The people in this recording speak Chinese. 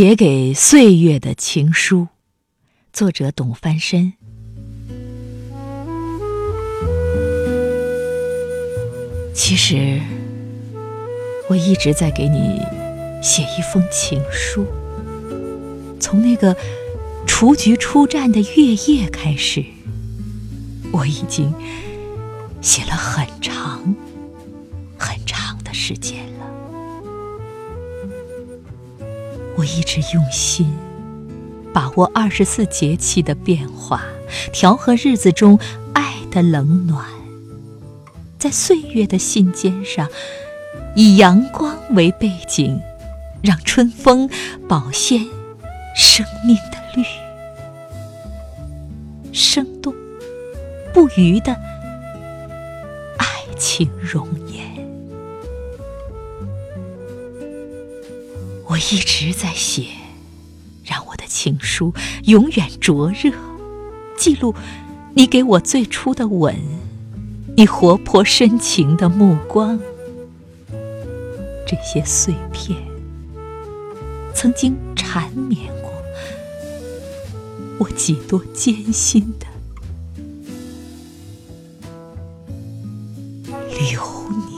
写给岁月的情书，作者董翻身。其实，我一直在给你写一封情书。从那个雏菊出战的月夜开始，我已经写了很长很长的时间了。我一直用心把握二十四节气的变化，调和日子中爱的冷暖，在岁月的信笺上，以阳光为背景，让春风保鲜生命的绿，生动不渝的爱情容颜。我一直在写，让我的情书永远灼热，记录你给我最初的吻，你活泼深情的目光。这些碎片曾经缠绵过我几多艰辛的流年。